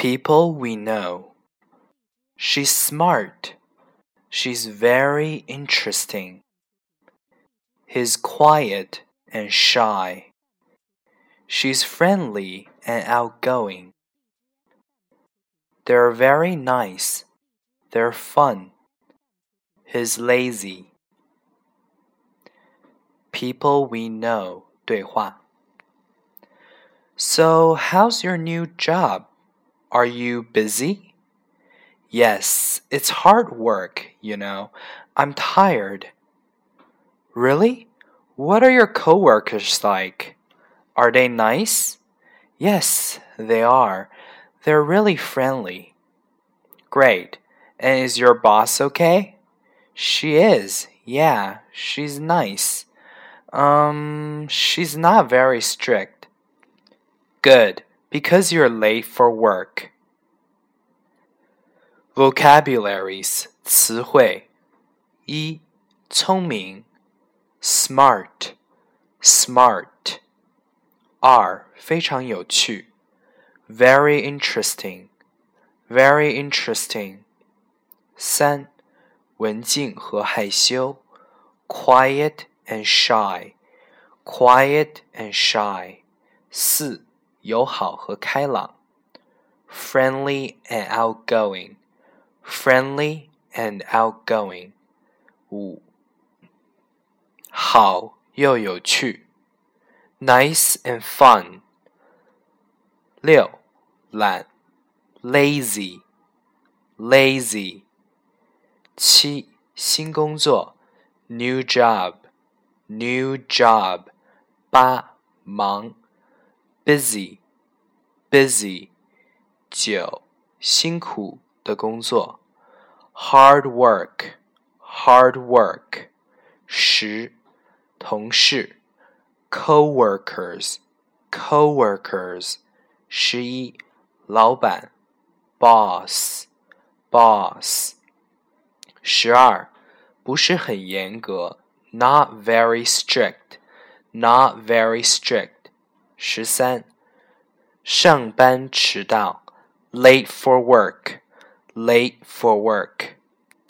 People we know. She's smart. She's very interesting. He's quiet and shy. She's friendly and outgoing. They're very nice. They're fun. He's lazy. People we know 对话 So, how's your new job? Are you busy? Yes, it's hard work, you know. I'm tired. Really? What are your coworkers like? Are they nice? Yes, they are. They're really friendly. Great. And is your boss okay? She is. Yeah, she's nice. Um, she's not very strict. Good, because you're late for work. Vocabularies 词汇一聪明 smart smart 二非常有趣 very interesting very interesting 三文静和害羞 quiet and shy quiet and shy 四 友好和开朗，friendly and outgoing, friendly and outgoing。五，好又有趣，nice and fun。六，懒，lazy, lazy。七，新工作，new job, new job。八，忙。 busy busy 九辛苦的工作 hard work hard work 十同事 coworkers coworkers 十一老板 boss boss 十二不是很严格 not very strict not very strict 十三，上班迟到，late for work，late for work。